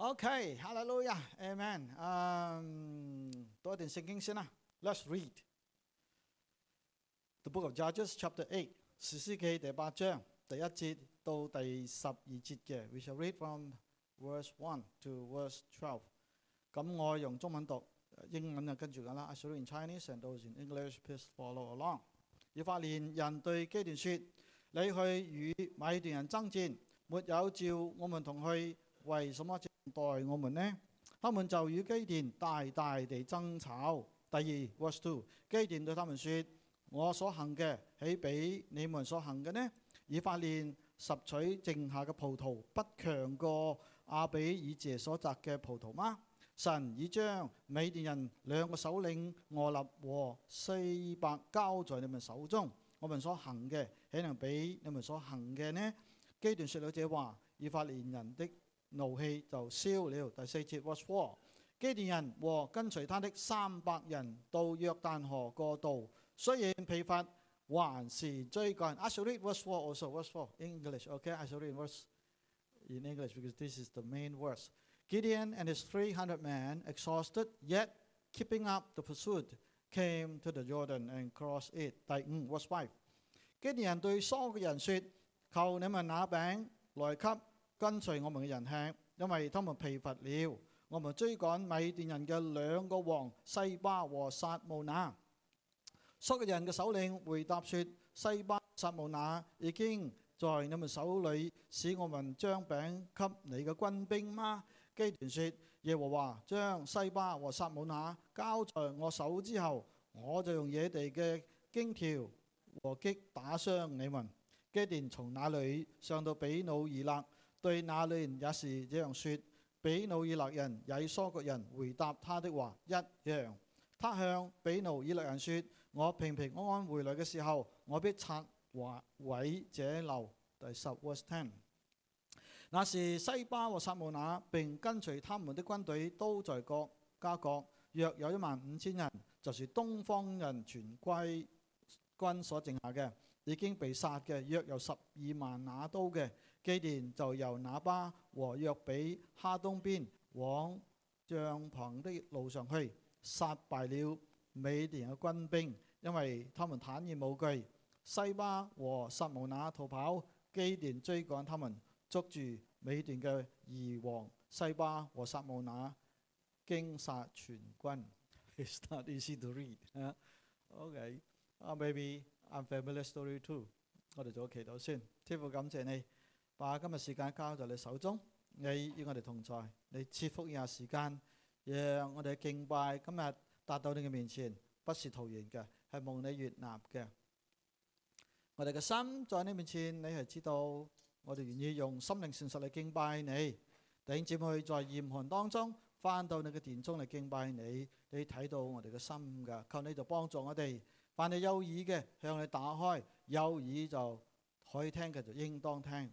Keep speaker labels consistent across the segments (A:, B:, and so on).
A: Okay, hallelujah, amen. Um, 多一段圣经先啦。Let's read the book of Judges, chapter eight，士师记第八章第一节到第十二节嘅。We shall read from verse one to verse twelve。咁我用中文读，英文就跟住紧啦。I shall read in Chinese and those in English please follow along。以法莲人对基甸说：你去与米甸人争战，没有召我们同去，为什么这样 待我們呢？他們就與基甸大大地爭吵。第二 verse two，基甸對他們說：我所行嘅豈比你們所行嘅呢？以法蓮拾取剩下嘅葡萄，不強過亞比以謝所摘嘅葡萄嗎？神已將米甸人兩個首領俄立和西伯交在你們手中，我們所行嘅豈能比你們所行嘅呢？基甸說了這話，以法蓮人的 怒气就消了。第四节 verse four，基甸人和跟随他的三百人到约旦河过渡，虽然疲乏，还是追赶。I shall read verse four also verse four in English. Okay, I shall read verse in English because this is the main verse. Gideon and his 300 men, exhausted yet keeping up the pursuit, came to the Jordan and crossed it. 第五 verse five，基甸人对所有嘅人说：求你们拿饼来给 跟隨我們嘅人吃，因為他們疲乏了。我們追趕米甸人嘅兩個王西巴和撒慕拿。所有嘅人嘅首領回答說：西巴、撒慕拿已經在你們手裏，使我們將餅給你嘅軍兵嗎？基甸說：耶和華將西巴和撒姆那交在我手之後，我就用野地嘅荊條和擊打傷你們。基甸從那裏上到比努爾勒， 對那裏人也是這樣說。比努爾勒人也疏割人回答他的話一樣。他向比努爾勒人說：我平平安安回來嘅時候，我必拆毀這樓。第十 verse ten。那時西巴和撒慕那並跟隨他們的軍隊都在各家各，約有一萬五千人，就是東方人全歸軍所剩下嘅，已經被殺嘅約有十二萬拿刀嘅。 基甸就由拿巴和约比哈东边往帐篷的路上去，杀败了米甸嘅军兵，因为他们坦然无惧。西巴和撒慕那逃跑，基甸追赶他们。捉住米甸嘅二王西巴和撒慕那，惊杀全军。It's not easy to read. OK, maybe unfamiliar story too. 我哋做个祈祷先。天父感谢你， 把今日時間交在你手中。你與我哋同在，你賜福以下時間，讓我哋敬拜今日達到你嘅面前，不是徒然嘅，係蒙你悅納嘅。我哋嘅心在你面前，你係知道。我哋願意用心靈誠實嚟敬拜你，弟兄姊妹在嚴寒當中翻到你嘅殿中嚟敬拜你，你睇到我哋嘅心噶，求你就幫助我哋。凡你有耳嘅，向你打開；有耳就可以聽嘅，就應當聽。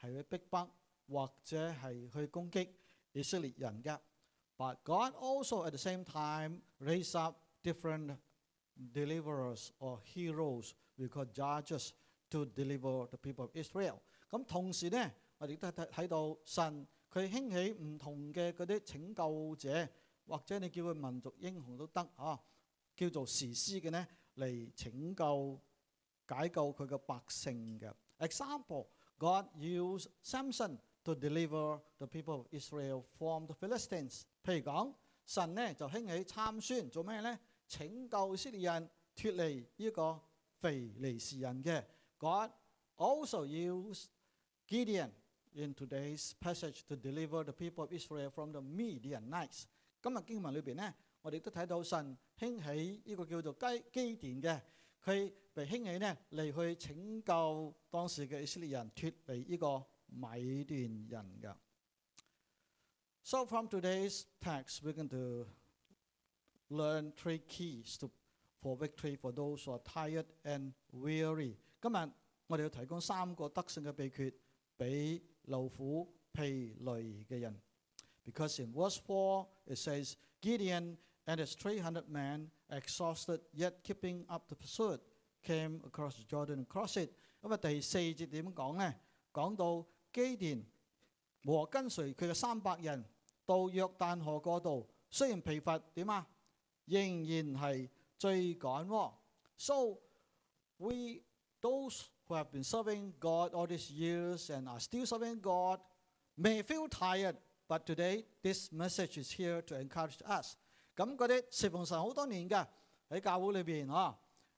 A: 係去逼迫或者係去攻擊以色列人嘅。But God also at the same time raise up different deliverers or heroes, we call judges, to deliver the people of Israel. 咁同時呢，我哋都睇睇到神佢興起唔同嘅嗰啲拯救者，或者你叫佢民族英雄都得啊，叫做士師嘅呢嚟拯救解救佢嘅百姓嘅。Example, God used Samson to deliver the people of Israel from the Philistines。譬如讲，神呢就兴起参孙做咩呢？拯救以色列人脱离呢个非利士人嘅。God also used Gideon in today's passage to deliver the people of Israel from the Midianites。今日经文里边呢，我哋都睇到神兴起呢个叫做基基甸嘅， 佢被兴起呢嚟去拯救当时嘅以色列人脱离呢个米甸人嘅。 So from today's text, we're going to learn three keys to for victory for those who are tired and weary。今日我哋要提供三个得胜嘅秘诀俾劳苦疲累嘅人。Because in verse four it says Gideon and his three hundred men, exhausted yet keeping up the pursuit, came across Jordan and crossed it。咁啊第四节点讲呢？讲到基甸和跟随佢嘅三百人到约旦河过渡，虽然疲乏点啊，仍然系追赶喎。So we those who have been serving God all these years and are still serving God may feel tired, but today this message is here to encourage us。 咁嗰啲侍奉神好多年嘅喺教会里边嗬，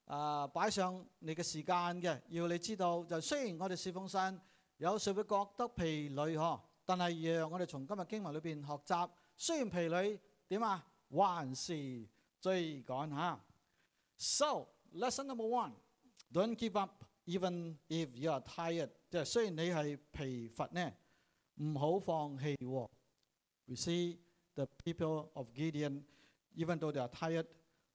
A: 啊摆上你嘅时间嘅，要你知道就虽然我哋侍奉神有时会觉得疲累嗬，但系让我哋从今日经文里边学习，虽然疲累点啊，还是追赶吓。So lesson number one, don't give up even if you are tired。即系虽然你系疲乏呢，唔好放弃喎。We see the people of Gideon, even though they are tired,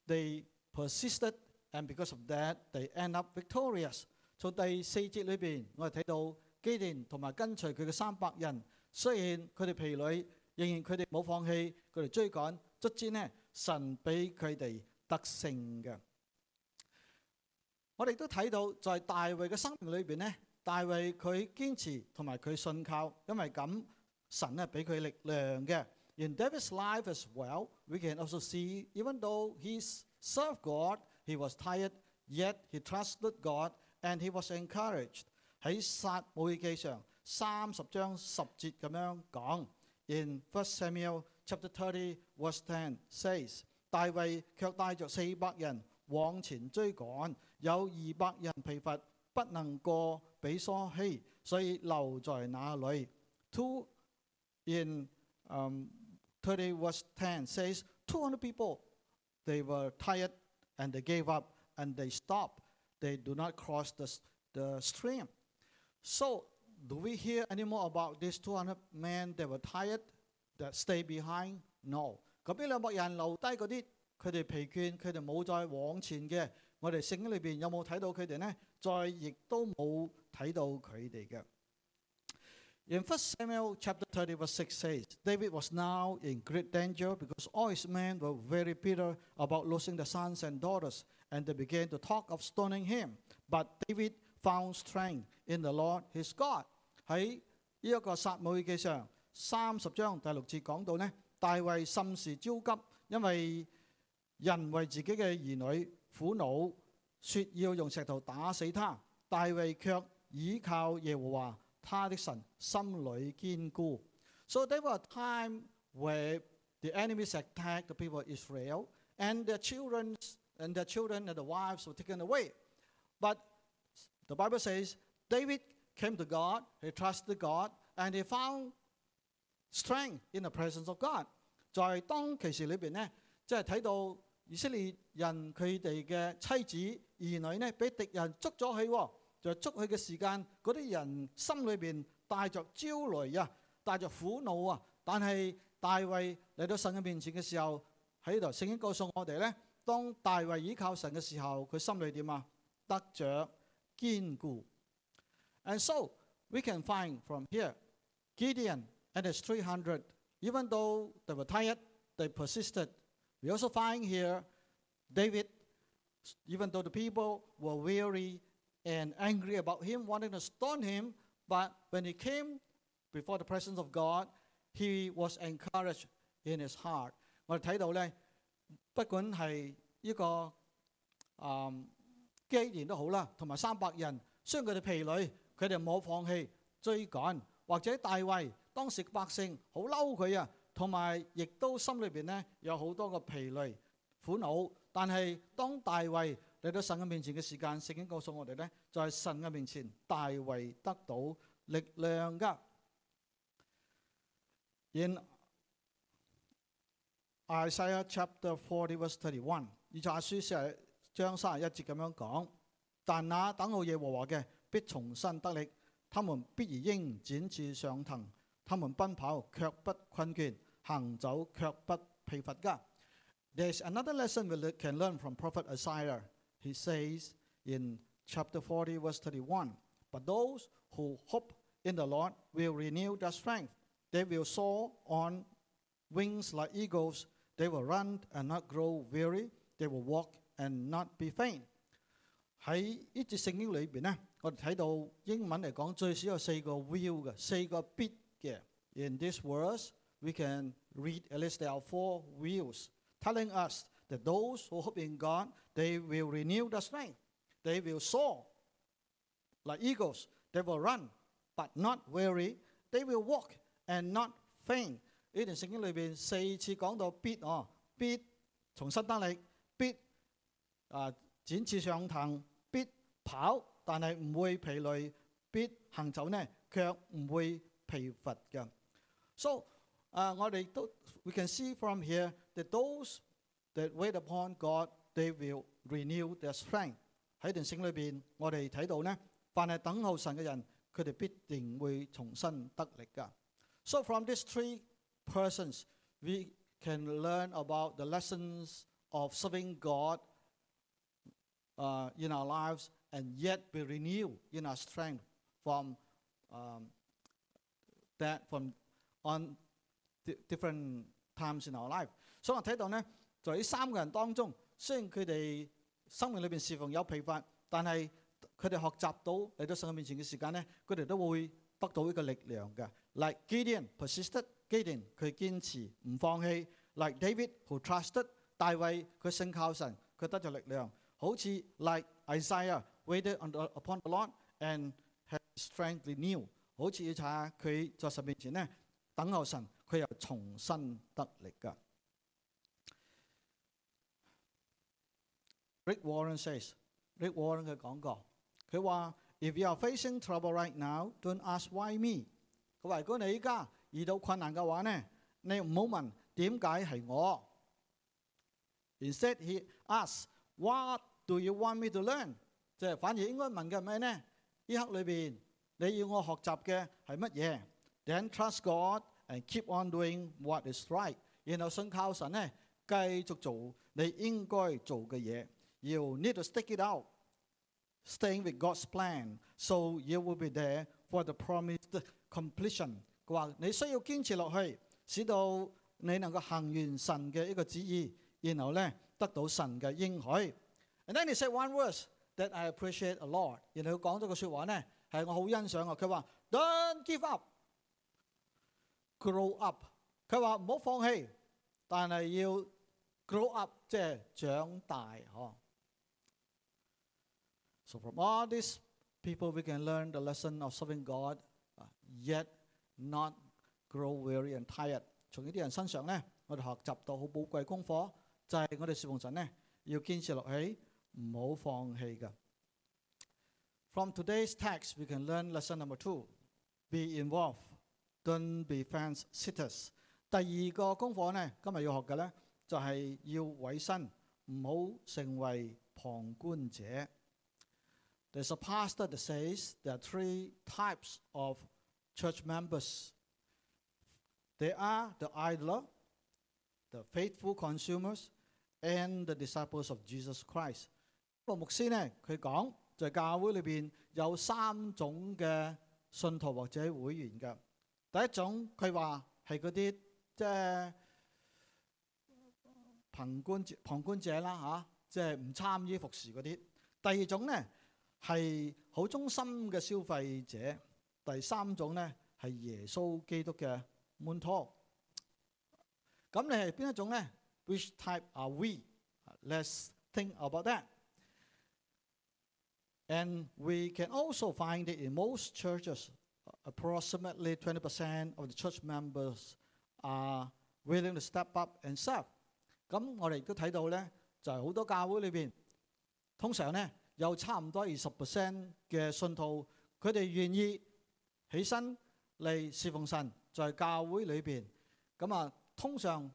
A: they persisted, and because of that, they end up victorious。从第四节里边，我哋睇到基甸同埋跟随佢嘅三百人，虽然佢哋疲累，仍然佢哋冇放弃，佢哋追赶，卒之呢，神俾佢哋得胜嘅。我哋都睇到，在大卫嘅生命里边呢，大卫佢坚持同埋佢信靠，因为咁神咧俾佢力量嘅。 In David's life as well, we can also see, even though he served God, he was tired, yet he trusted God and he was encouraged。喺撒母耳记上三十章十节咁样讲。In First Samuel chapter thirty verse ten says，大卫却带着四百人往前追赶，有二百人疲乏，不能过比梭希，所以留在那里。Two in um, 30 verse 10 says 200 people they were tired and they gave up and they stopped they do not cross the, the stream so do we hear any more about these 200 men that were tired that stay behind no 咁呢两百人留低嗰啲佢哋疲倦佢哋冇再往前嘅我哋圣经里边有冇睇到佢哋呢？再亦都冇睇到佢哋嘅。 In 1 Samuel chapter 30 verse 6 says, David was now in great danger because all his men were very bitter about losing their sons and daughters, and they began to talk of stoning him. But David found strength in the Lord his God. 喺呢一个撒母耳记上三十章第六节讲到呢，大卫甚是焦急，因为人为自己嘅儿女苦恼，说要用石头打死他。大卫却倚靠耶和华。 他的神心里坚固。So there was a time where the enemies attacked the people of Israel, and their children and their children and the wives were taken away. But the Bible says David came to God, he trusted God, and he found strength in the presence of God。在当其时里边呢，即系睇到以色列人佢哋嘅妻子儿女呢，俾敌人捉咗去喎。 就捉佢嘅时间，嗰啲人心里边带着焦虑啊，带着苦恼啊。但系大卫嚟到神嘅面前嘅时候，喺度圣经告诉我哋咧，当大卫倚靠神嘅时候，佢心里点啊？得着坚固。And so we can find from here Gideon and his 300, even though they were tired, they persisted. We also find here David, even though the people were weary, and angry about him, wanting to stone him. But when he came before the presence of God, he was encouraged in his heart. heart。我哋睇到咧，不管係呢個誒、嗯、基甸都好啦，同埋三百人，雖然佢哋疲累，佢哋冇放棄追趕，或者大衛當時百姓好嬲佢啊，同埋亦都心裏邊咧有好多個疲累苦惱。但係當大衛嚟到神嘅面前嘅时间，圣经告诉我哋咧，在、就是、神嘅面前，大卫得到力量噶。In Isaiah chapter forty verse thirty-one，以赛亚书四十章三十一节咁样讲：但那等候耶和华嘅，必重新得力，他们必如鹰展翅上腾， 他们奔跑却不困倦，行走却不疲乏噶。There's another lesson we le- can learn from Prophet Isaiah. He says in chapter 40, verse 31, But those who hope in the Lord will renew their strength. They will soar on wings like eagles. They will run and not grow weary. They will walk and not be faint. 喺呢节圣经里边呢，我哋睇到英文嚟讲最少有四个 will 嘅，四个必嘅。In this verse, we can read at least there are four wills, telling us that those who hope in God, they will renew their strength. They will soar like eagles. They will run, but not weary. They will walk and not faint. 呢段圣经里边四次讲到必哦，必重新得力，必啊展翅上腾，必跑，但系唔会疲累，必行走呢，却唔会疲乏嘅。So 啊、我哋都 we can see from here that those that wait upon God, they will renew their strength。喺段圣经里边，我哋睇到呢，凡系等候神嘅人，佢哋必定会重新得力噶。So from these three persons, we can learn about the lessons of serving God uh, in our lives and yet be renewed in our strength from um, that from on di- different times in our life。所以我睇到呢， 在呢三个人当中，虽然佢哋生命里边侍奉有疲乏，但系佢哋学习到嚟到神嘅面前嘅时间呢，佢哋都会得到一个力量嘅。Like Gideon persisted, Gideon 佢坚持唔放弃。Like David who trusted，大卫佢信靠神，佢得咗力量。好似 like Isaiah waited on the, upon the Lord and had strength renewed，好似以赛亚佢在神面前呢等候神，佢又重新得力噶。 Rick Warren says，Rick Warren 佢讲过，佢话：If you are facing trouble right now, don't ask why me。佢话：如果你依家遇到困难嘅话呢，你唔好问点解系我。Instead, he asks, What do you want me to learn？即系反而应该问嘅系咩呢？呢刻里边你要我学习嘅系乜嘢？Then trust God and keep on doing what is right。然后信靠神呢，继续做你应该做嘅嘢。 You need to stick it out, staying with God's plan, so you will be there for the promised completion。佢话你需要坚持落去，使到你能够行完神嘅一个旨意，然后咧得到神嘅应许。And then he said one verse that I appreciate a lot。然后佢讲咗个说话咧，系我好欣赏嘅。佢话：Don't give up, grow up。佢话唔好放弃，但系要 grow up，即系长大嗬。 So from all these people, we can learn the lesson of serving God, uh, yet not grow weary and tired。从呢啲人身上咧，我哋学习到好宝贵功课，就系、我哋侍奉神咧，要坚持落去，唔好放弃嘅。From today's text, we can learn lesson number two: be involved, don't be fence sitters。第二个功课咧，今日要学嘅咧，就系、要委身，唔好成为旁观者。 There's a pastor that says there are three types of church members. They are the idler, the faithful consumers, and the disciples of Jesus Christ. 个牧师呢，佢讲在教会里边有三种嘅信徒或者会员嘅。第一种佢话系嗰啲即系旁观者旁观者啦吓，即系唔参与服侍嗰啲。第二种呢， 系好忠心嘅消费者。第三种呢，系耶稣基督嘅门徒。咁你系边一种呢？Which type are we? Let's think about that. And we can also find it in most churches. Approximately 20% of the church members are willing to step up and serve. 咁我哋亦都睇到咧，就系、好多教会里边，通常咧 有差唔多二十 percent 嘅信徒，佢哋愿意起身嚟侍奉神，在教会里边。咁啊，通常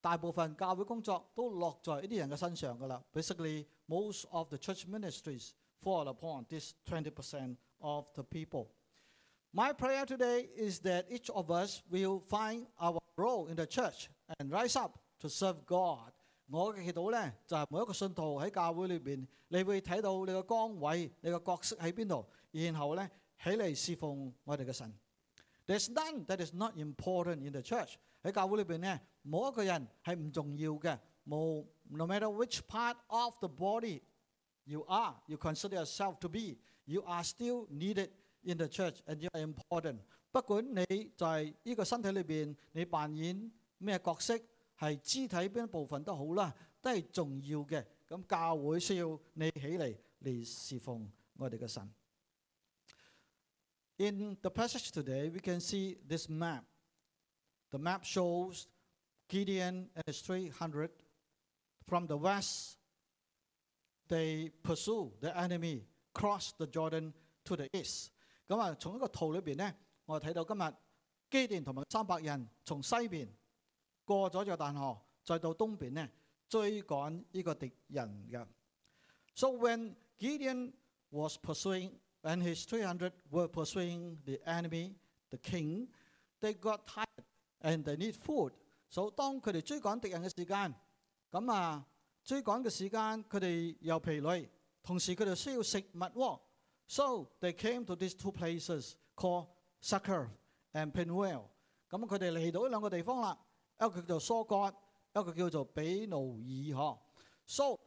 A: 大部分教会工作都落在呢啲人嘅身上噶啦。Basically, most of the church ministries fall upon this 20% of the people. My prayer today is that each of us will find our role in the church and rise up to serve God. 我嘅祈祷咧，就系、每一个信徒喺教会里边，你会睇到你嘅岗位、你嘅角色喺边度，然后咧起嚟侍奉我哋嘅神。There's none that is not important in the church。喺教会里边咧，冇一个人系唔重要嘅。冇，no matter which part of the body you are, you consider yourself to be, you are still needed in the church and you are important。不管你在呢个身体里边，你扮演咩角色， 系肢体边一部分都好啦，都系重要嘅。咁教会需要你起嚟嚟侍奉我哋嘅神。In the passage today, we can see this map. The map shows Gideon and his 300 from the west. They pursue the enemy, cross the Jordan to the east. 咁啊，从一个图里边呢，我睇到今日基甸同埋三百人从西边 过咗约旦河，再到东边呢追赶呢个敌人嘅。So when Gideon was pursuing and his 300 were pursuing the enemy, the king, they got tired and they need food. So 当佢哋追赶敌人嘅时间，咁啊追赶嘅时间佢哋又疲累，同时佢哋需要食物喎。So they came to these two places called Sucker and Penuel。咁佢哋嚟到呢两个地方啦， 一个叫做疏割，一个叫做比努尔嗬。So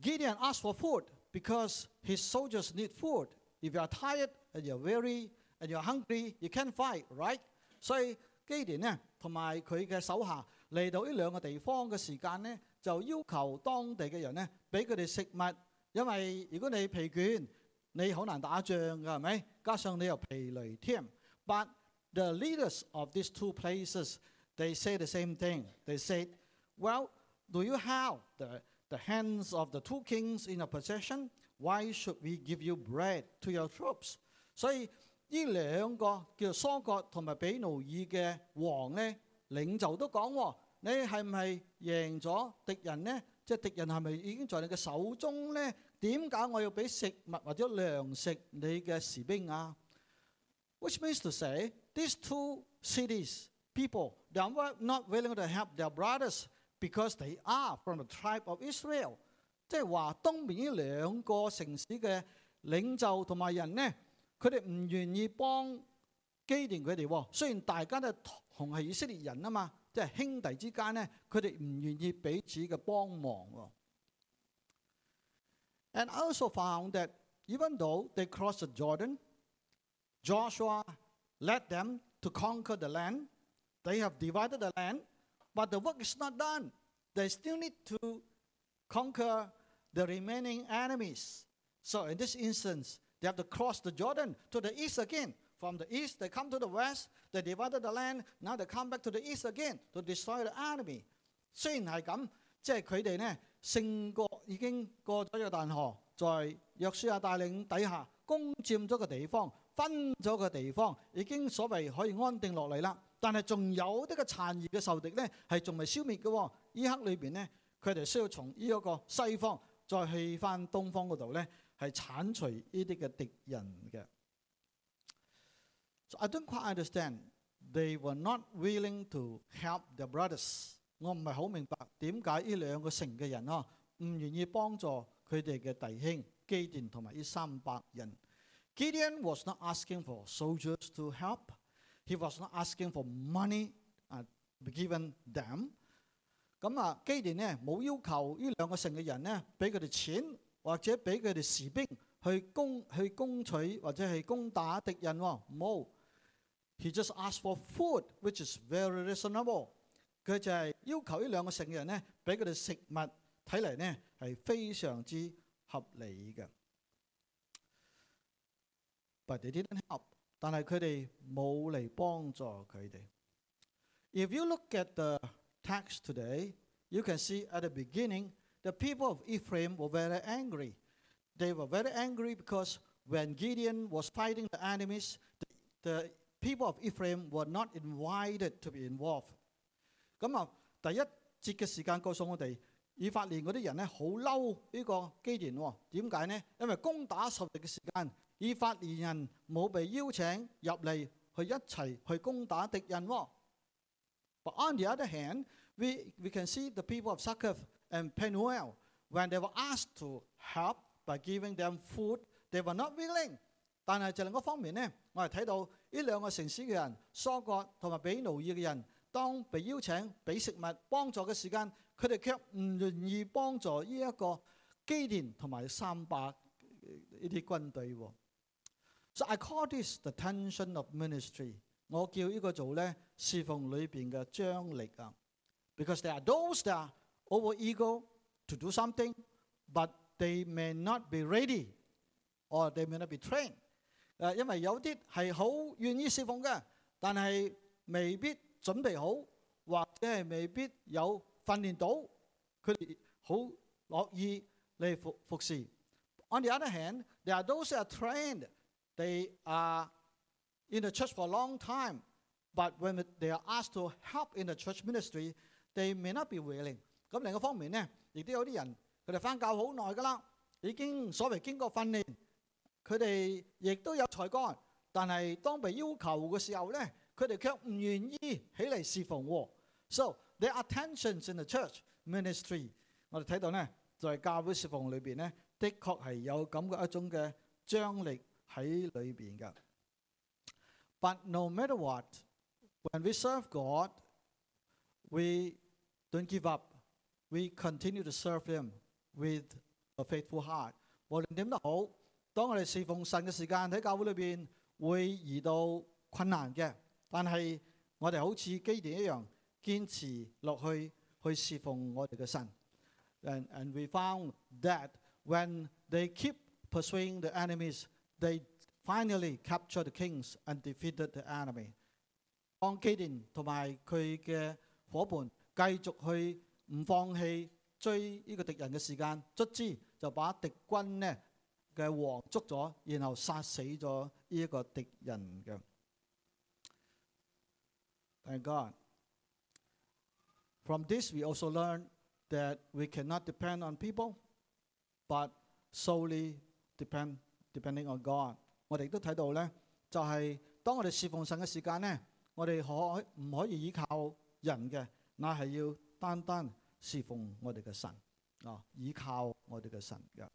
A: Gideon asked for food because his soldiers need food. If you are tired and you're weary and you're hungry, you can't fight, right? 所以基甸呢同埋佢嘅手下嚟到呢两个地方嘅时间呢，就要求当地嘅人呢俾佢哋食物，因为如果你疲倦，你好难打仗㗎，系咪？加上你又疲累添。But the leaders of these two places, they say the same thing. They said, Well, do you have the, the hands of the two kings in your possession? Why should we give you bread to your troops? So, 呢兩個叫疏割同埋比努爾嘅王呢，領袖都講：你係唔係贏咗敵人呢？即係敵人係咪已經在你嘅手中呢？點解我要俾食物或者糧食你嘅士兵啊？Which means to say, these two cities people they are not willing to help their brothers because they are from the tribe of Israel。即系话东面呢两个城市嘅领袖同埋人呢，佢哋唔愿意帮基甸佢哋喎。虽然大家都同系以色列人啊嘛，即系兄弟之间呢，佢哋唔愿意彼此嘅帮忙喎。And I also found that even though they crossed the Jordan, Joshua led them to conquer the land. They have divided the land, but the work is not done. They still need to conquer the remaining enemies. So in this instance, they have to cross the Jordan to the east again. From the east, they come to the west. They divided the land. Now they come back to the east again to destroy the enemy. 虽然系咁，即系佢哋呢胜过已经过咗约旦河，在约书亚带领底下攻占咗个地方，分咗个地方，已经所谓可以安定落嚟啦。 但系仲有呢个残余嘅仇敌呢，系仲未消灭嘅喎。呢刻里边呢，佢哋需要从呢一个西方再去翻东方嗰度呢，系铲除呢啲嘅敌人嘅。So I don't quite understand. They were not willing to help their brothers. 我唔系好明白点解呢两个城嘅人啊唔愿意帮助佢哋嘅弟兄基甸同埋呢三百人。Gideon was not asking for soldiers to help. He was not asking for money uh, given them. 咁啊，基甸呢冇要求呢两个城嘅人呢俾佢哋钱或者俾佢哋士兵去攻去攻取或者系攻打敌人喎。冇。He just asked for food, which is very reasonable. 佢就系要求呢两个城嘅人呢，俾佢哋食物，睇嚟呢系非常之合理嘅。But they didn't help， 但系佢哋冇嚟帮助佢哋。If you look at the text today, you can see at the beginning the people of Ephraim were very angry. They were very angry because when Gideon was fighting the enemies, the, the people of Ephraim were not invited to be involved. 咁啊，第一节嘅时间告诉我哋，以法莲嗰啲人咧好嬲呢个基甸喎。点解呢？因为攻打仇敌嘅时间， 以法莲人冇被邀请入嚟去一齐去攻打敌人喎。But on the other hand, we, we can see the people of Succoth and Penuel, when they were asked to help by giving them food, they were not willing. 但系就另一方面呢，我哋睇到呢两个城市嘅人，疏割同埋比努尔嘅人，当被邀请俾食物帮助嘅时间，佢哋却唔愿意帮助呢一个基甸同埋三百呢啲军队喎。 So I call this the tension of ministry。我叫呢个做咧侍奉里边嘅张力啊。Because there are those that are over eager to do something, but they may not be ready or they may not be trained。诶，因为有啲系好愿意侍奉嘅，但系未必准备好，或者系未必有训练到，佢哋好乐意嚟服服侍。On the other hand, there are those that are trained. They are in the church for a long time, but when they are asked to help in the church ministry, they may not be willing。咁另一方面呢，亦都有啲人佢哋返教好耐㗎啦，已经所谓经过训练，佢哋亦都有才干，但系当被要求嘅时候呢，佢哋却唔愿意起嚟侍奉喎。So there are tensions in the church ministry。我哋睇到呢，在教会侍奉里边呢，的确系有咁嘅一种嘅张力。 喺里边嘅。But no matter what, when we serve God, we don't give up. We continue to serve Him with a faithful heart. 无论点都好，当我哋侍奉神嘅时间喺教会里边会遇到困难嘅，但系我哋好似基甸一样坚持落去去侍奉我哋嘅神。And and we found that when they keep pursuing the enemies they finally captured the kings and defeated the enemy。当基甸同埋佢嘅伙伴继续去唔放弃追呢个敌人嘅时间，卒之就把敌军呢嘅王捉咗，然后杀死咗呢一个敌人嘅。Thank God. From this, we also learn that we cannot depend on people, but solely depend Depending on God，我哋都睇到咧，就系当我哋侍奉神嘅时间咧，我哋可唔可以依靠人嘅？那系要单单侍奉我哋嘅神啊，依靠我哋嘅神嘅。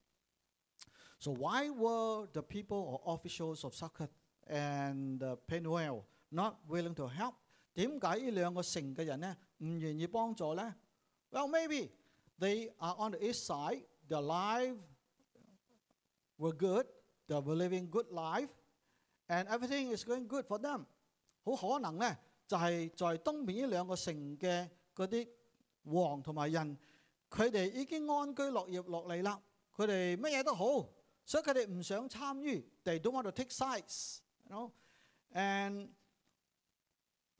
A: So why were the people or officials of Succoth and Penuel not willing to help？点解呢两个城嘅人咧唔愿意帮助咧？Well, maybe they are on the east side. Their life were good. They were living good life, and everything is going good for them。好可能咧，就系在东边呢两个城嘅嗰啲王同埋人，佢哋已经安居乐业落嚟啦。佢哋乜嘢都好，所以佢哋唔想参与。They don't want to take sides, you know, and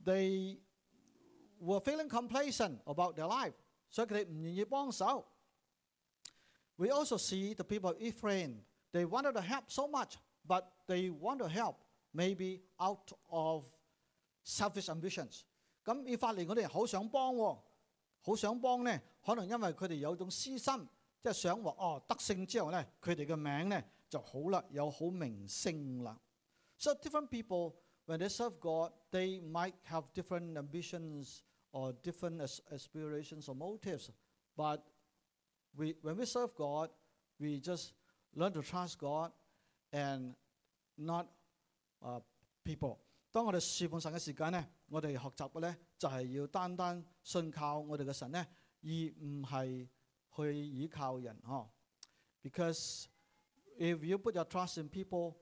A: they were feeling complacent about their life，所以佢哋唔愿意帮手。We also see the people of Ephraim。 They wanted to help so much, but they want to help maybe out of selfish ambitions。咁以法莲我哋好想帮喎，好想帮咧，可能因为佢哋有种私心，即系想话哦得胜之后咧，佢哋嘅名咧就好啦，有好名声啦。So different people when they serve God, they might have different ambitions or different aspirations or motives. But we, when we serve God, we just learn to trust God and not uh people。当我哋侍奉神嘅时间咧，我哋学习嘅咧就系要单单信靠我哋嘅神咧，而唔系去依靠人呵。Because if you put your trust in people,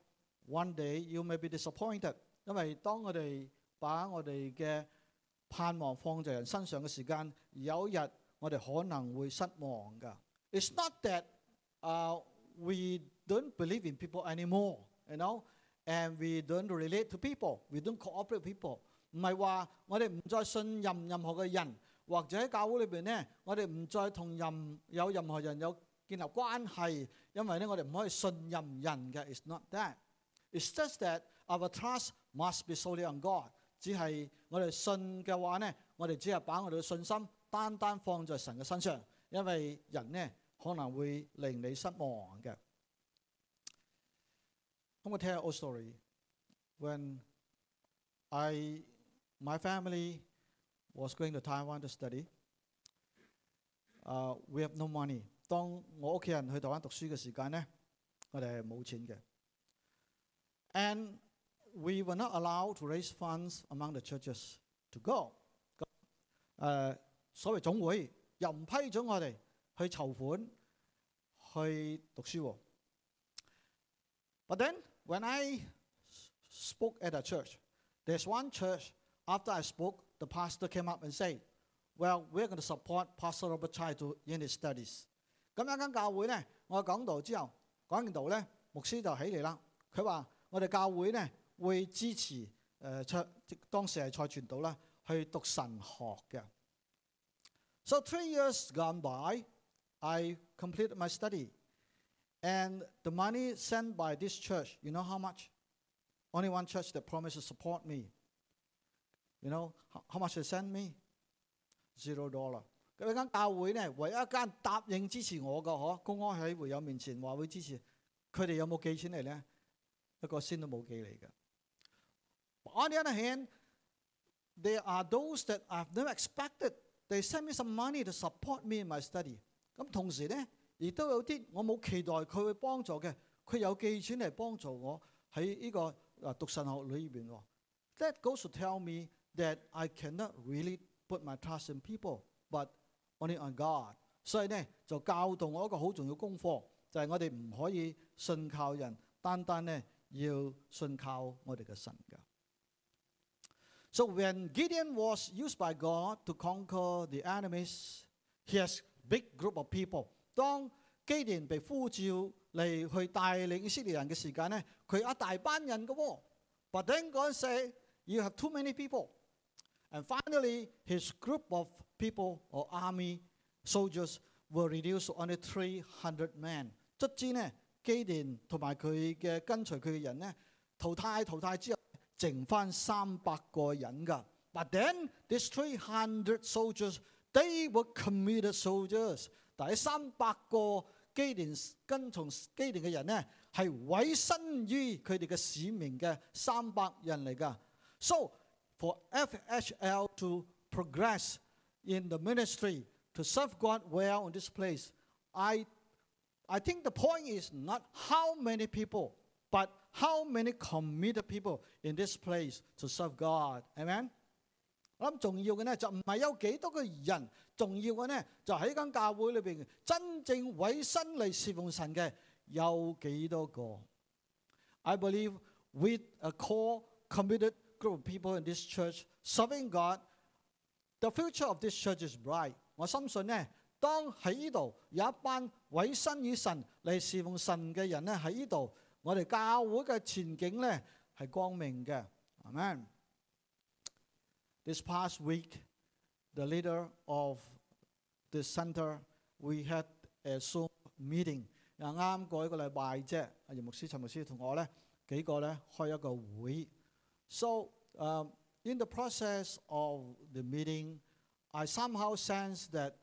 A: one day you may be disappointed。因为当我哋把我哋嘅盼望放在人身上嘅时间，有一日我哋可能会失望㗎。It's not that 啊。 we don't believe in people anymore, you know, and we don't relate to people, we don't cooperate with people。唔系话我哋唔再信任任何嘅人，或者喺教会里边咧，我哋唔再同任有任何人有建立关系，因为咧我哋唔可以信任人嘅。It's not that. It's just that our trust must be solely on God。只系我哋信嘅话咧，我哋只系把我哋嘅信心单单放在神嘅身上，因为人咧。 可能会令你失望嘅。 咁我 tell you a story. When I my family was going to Taiwan to study, uh, we have no money. 当我屋企人去台湾读书嘅时间咧，我哋系冇钱嘅。And we were not allowed to raise funds among the churches to go. 咁诶，所谓总会又唔批准我哋 去筹款去读书喎。But then when I spoke at a church, there's one church after I spoke, the pastor came up and said, Well, we're going to support Pastor Robert Chai to in his studies. 咁一间教会咧，我讲道之后，讲完道咧，牧师就起嚟啦。佢话：我哋教会咧会支持诶卓、呃、当时系蔡传道啦，去读神学嘅。So three years gone by, I completed my study. And the money sent by this church, you know how much? Only one church that promised to support me. You know how, how much they sent me? Zero dollar. 咁间教会咧，唯一一间答应支持我嘅，嗬，公安喺会友面前话会支持，佢哋有冇寄钱嚟咧？一个仙都冇寄嚟嘅。On the other hand, there are those that I've never expected. They send me some money to support me in my study. 咁同时咧，亦都有啲我冇期待佢会帮助嘅，佢有寄钱嚟帮助我喺呢个啊读神学里边。That goes to tell me that I cannot really put my trust in people, but only on God。所以咧就教导我一个好重要功课，就系、是、我哋唔可以信靠人，单单咧要信靠我哋嘅神㗎。So when Gideon was used by God to conquer the enemies, he has big group of people。当基甸被呼召嚟去带领以色列人嘅时间咧，佢一大班人嘅喎。But then God said, "You have too many people." And finally, his group of people or army soldiers were reduced to only 300 men。卒之呢，基甸同埋佢嘅跟随佢嘅人呢，淘汰淘汰之后，剩翻三百个人㗎。But then these 300 soldiers, they were committed soldiers。但系三百个基甸跟从基甸嘅人呢，系委身于佢哋嘅使命嘅三百人嚟㗎。So for FHL to progress in the ministry to serve God well in this place, I, I think the point is not how many people, but how many committed people in this place to serve God. Amen? 我諗重要嘅呢，就唔係有幾多個人，重要嘅呢，就喺間教會裏邊真正委身嚟侍奉神嘅有幾多個？I believe with a core committed group of people in this church serving God, the future of this church is bright。我深信呢，當喺呢度有一班委身於神嚟侍奉神嘅人呢，喺呢度，我哋教會嘅前景呢係光明嘅。Amen。 This past week, the leader of the center, we had a Zoom meeting。啱啱过一个礼拜啫，阿叶牧师、陈牧师同我咧几个咧开一个会。So, um, in the process of the meeting, I somehow sense that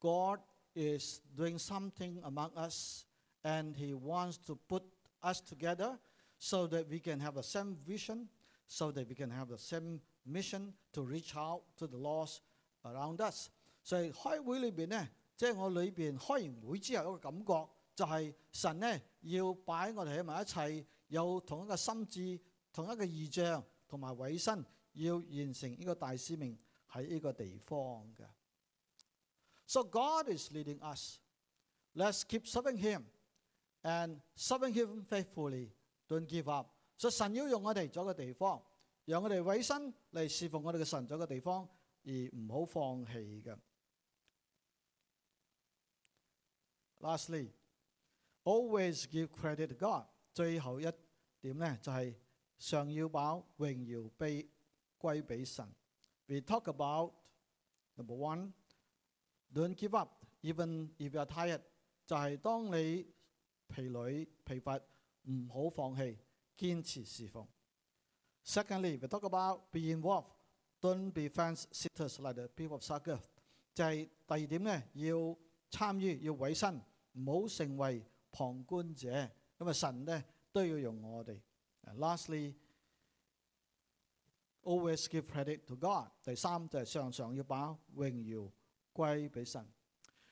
A: God is doing something among us and He wants to put us together so that we can have the same vision, so that we can have the same mission to reach out to the lost around us。所以开会里边呢，即系我里边开完会之后一个感觉，就系神呢要摆我哋喺埋一齐，有同一个心志、同一个意象。同埋委身要完成呢个大使命喺呢个地方嘅。So God is leading us. Let's keep serving Him and serving Him faithfully. Don't give up. 所以神要用我哋做一个地方， 让我哋委身嚟侍奉我哋嘅神做一个地方，而唔好放弃嘅。Lastly, always give credit to God. 最后一点咧就系、是。常要把荣耀俾归俾神。We talk about number one, don't give up even if you are tired。就系当你疲累疲乏，唔好放弃，坚持侍奉。 Secondly, we talk about be involved. Don't be fence sitters like the people of Succoth。就係第二點咧，要參與，要委身，唔好成為旁觀者。因為神咧都要用我哋。Lastly, always give credit to God。第三就係常常要把榮耀歸俾神。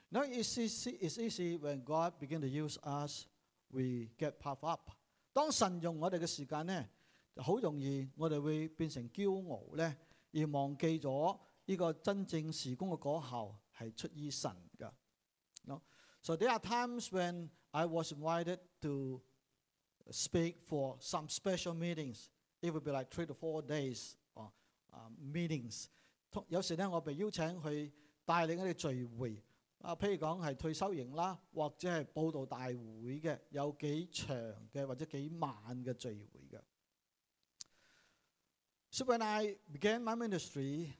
A: Now it's easy, it's easy when God begin to use us, we get puffed up。當神用我哋嘅時間咧〜好容易我哋會變成驕傲咧，而忘記咗呢個真正事工嘅果效係出於神㗎。No? So there are times when I was invited to speak for some special meetings. It would be like three to four days or uh, meetings. 有時咧，我被邀請去帶領一啲聚會，啊，譬如講係退休營啦，或者係報道大會嘅，有幾長嘅或者幾晚嘅聚會嘅。 So when I began my ministry,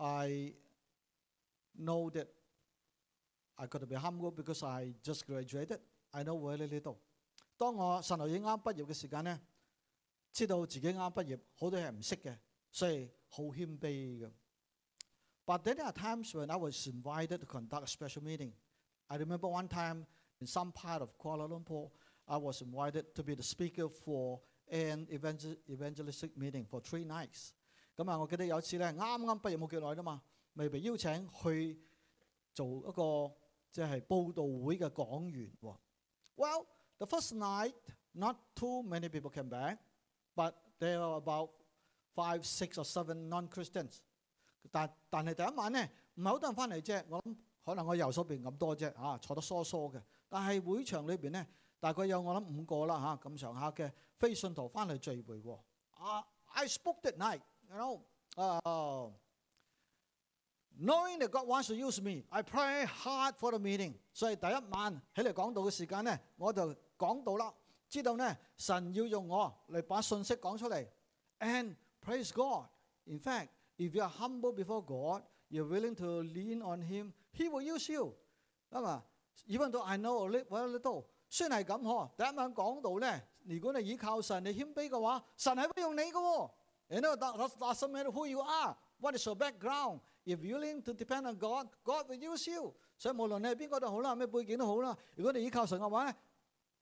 A: I know that I got to be humble because I just graduated. I know very little. 当我神学院啱毕业嘅时间咧，知道自己啱毕业，好多嘢唔识嘅，所以好谦卑嘅。But there are times when I was invited to conduct a special meeting. I remember one time in some part of Kuala Lumpur, I was invited to be the speaker for an evangel evangelistic meeting for three nights. 咁啊，我记得有一次咧，啱啱毕业冇几耐啫嘛，未被邀请去做一个即系报道会嘅讲员喎。Well, the first night, not too many people came back, but there were about five, six or seven non-Christians. 但但系第一晚咧，唔系好多人翻嚟啫。我谂可能我右手边咁多啫，啊，坐得疏疏嘅。但系会场里边咧， 大概有我谂五个啦吓咁上下嘅非信徒翻嚟聚会喎。啊，I spoke that night, you know, uh, knowing that God wants to use me, I pray hard for the meeting。所以第一晚起嚟讲道嘅时间咧，我就讲道啦，知道咧神要用我嚟把信息讲出嚟。And praise God, in fact。If you are humble before God, you're willing to lean on Him, He will use you。啊嘛，even though I know a little little， 虽然系咁嗬，第一晚讲到咧，如果你依靠神，你谦卑嘅话，神系会用你嘅喎。You know that doesn't matter who you are, what is your background. If you're willing to depend on God, God will use you。所以无论你系边个都好啦，咩背景都好啦，如果你依靠神嘅话咧，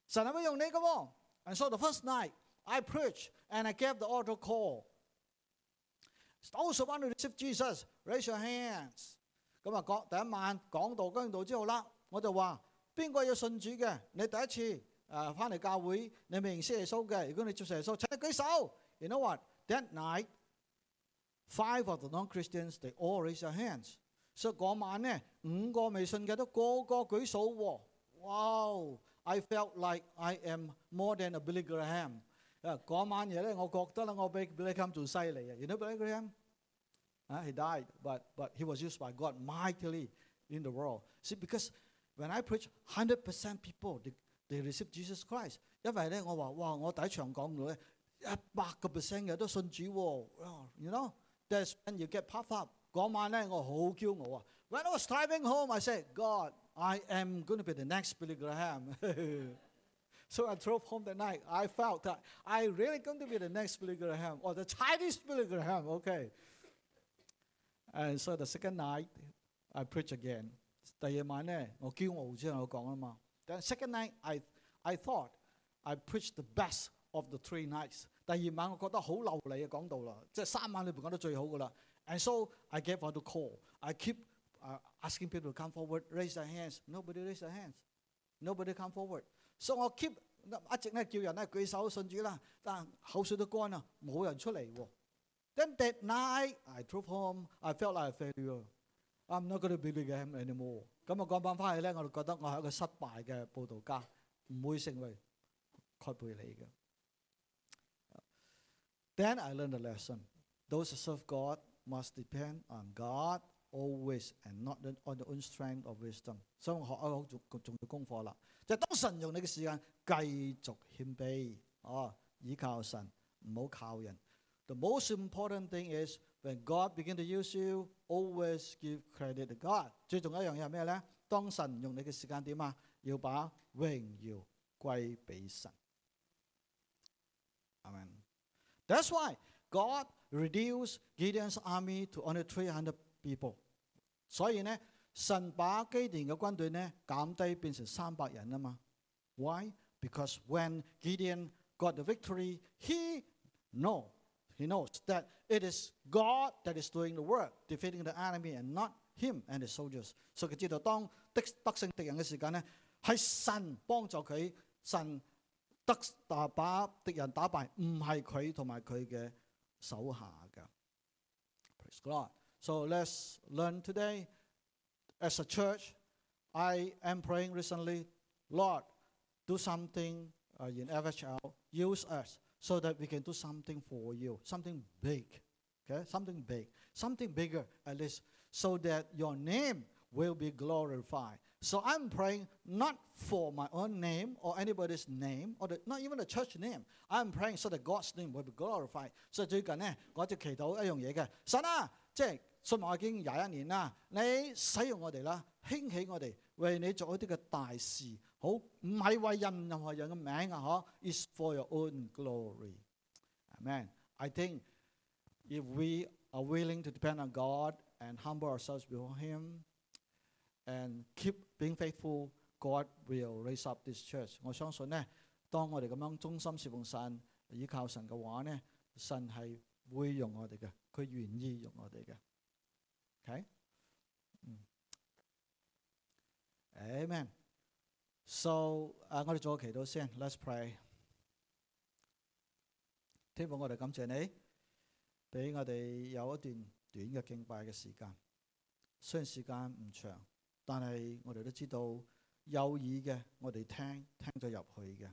A: 神系会用你嘅喎。And so the first night I preached and I gave the altar call。Those who want to receive Jesus, raise your hands。咁啊，讲第一晚讲道讲完道之后啦，我就话 边个要信主嘅？你第一次诶翻嚟教会，你未认识耶稣嘅，如果你接受耶稣，请你举手。You know what? That night, five of the non-Christians they all raise their hands。所以嗰晚咧，五个未信嘅都个个举手喎。Wow! I felt like I am more than a Billy Graham。啊，嗰晚嘢咧，我觉得咧，我比 Billy Graham 仲犀利啊！You know Billy Graham？Uh, he died, but, but he was used by God mightily in the world. See, because when I preach, 100% people, they, they receive Jesus Christ. 因为咧，我话哇，我第一场讲到咧，一百个 percent 嘅都信主喎。You know, that's when you get puffed up. 嗰晚咧，我好骄傲啊。When I was driving home, I said, God, I am going to be the next Billy Graham. so I drove home that night. I felt that I really going to be the next Billy Graham or the Chinese Billy Graham. Okay. And so the second night, I preach again. 第二晚咧，我骄傲之后我讲啊嘛。Then second night, I I thought I preached the best of the three nights. 第二晚我觉得好流利嘅讲道啦，即系三晚里边讲得最好噶啦。And so I gave out the call. I keep uh, asking people to come forward, raise their hands. Nobody raise their hands. Nobody come forward. So 我 keep 一直咧叫人咧举手信主啦，但口水都干啦，冇人出嚟喎。then that night, I drove home. I felt like a failure. I'm not going to believe him anymore. 咁我讲翻翻去咧，我就觉得我系一个失败嘅布道家，唔会成为盖贝利嘅。Then I learned a lesson. Those who serve God must depend on God always and not on their own strength or wisdom. 所以我学一个好重重要功课啦，就系当神用你嘅时间，继续谦卑，哦，依靠神，唔好靠人。the most important thing is when God begin to use you, always give credit to God。最重要一样嘢系咩咧？当神用你嘅时间点啊，要把荣耀归俾神。Amen. That's why God reduced Gideon's army to only 300 people。所以呢，神把基甸嘅军队呢减低变成三百人啊嘛。Why? Because when Gideon got the victory, he know, he knows that it is God that is doing the work, defeating the enemy and not him and the soldiers。所以佢知道当得得胜敌人嘅时间呢，系神帮助佢，神得打把敌人打败，唔系佢同埋佢嘅手下嘅。Praise God. So let's learn today. As a church, I am praying recently, Lord, do something uh, in FHL, use us so that we can do something for you, something big, okay, something big, something bigger at least, so that your name will be glorified. So I'm praying not for my own name or anybody's name or the, not even the church name. I'm praying so that God's name will be glorified. 所以最近呢，我就祈祷一样嘢嘅，神啊，即系信我已经廿一年啦，你使用我哋啦，兴起我哋，为你做一啲嘅大事。 好，唔系为任任何人嘅名啊，嗬，is for your own glory. Amen. I think if we are willing to depend on God and humble ourselves before Him and keep being faithful, God will raise up this church. 我相信呢，当我哋咁样忠心侍奉神、依靠神嘅话呢，神系会用我哋嘅，佢愿意用我哋嘅。OK，嗯，Amen。 So 誒，我哋做個祈禱先，Let's pray。天父，我哋感謝你，俾我哋有一段短嘅敬拜嘅時間。雖然時間唔長，但係我哋都知道有耳嘅，我哋聽聽咗入去嘅。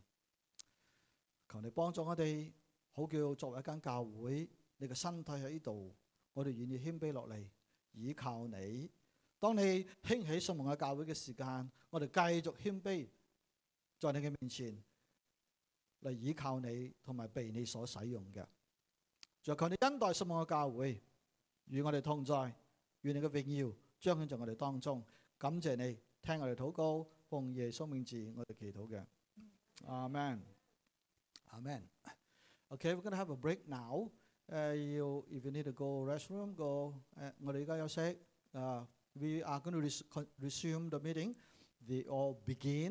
A: 求你幫助我哋，好叫作為一間教會，你嘅身體喺呢度，我哋願意謙卑落嚟，倚靠你。 当你兴起信望嘅教会嘅时间，我哋继续谦卑在你嘅面前嚟倚靠你，同埋被你所使用嘅。就求你恩待信望嘅教会，与我哋同在，愿你嘅荣耀彰显在我哋当中。感谢你听我哋祷告，奉耶稣名字我哋祈祷嘅。阿门，阿门。Okay, we're gonna have a break now. Uh, you, if you need to go restroom, go. Uh, 我哋而家休息。Uh, we are going to res resume the meeting. We all begin.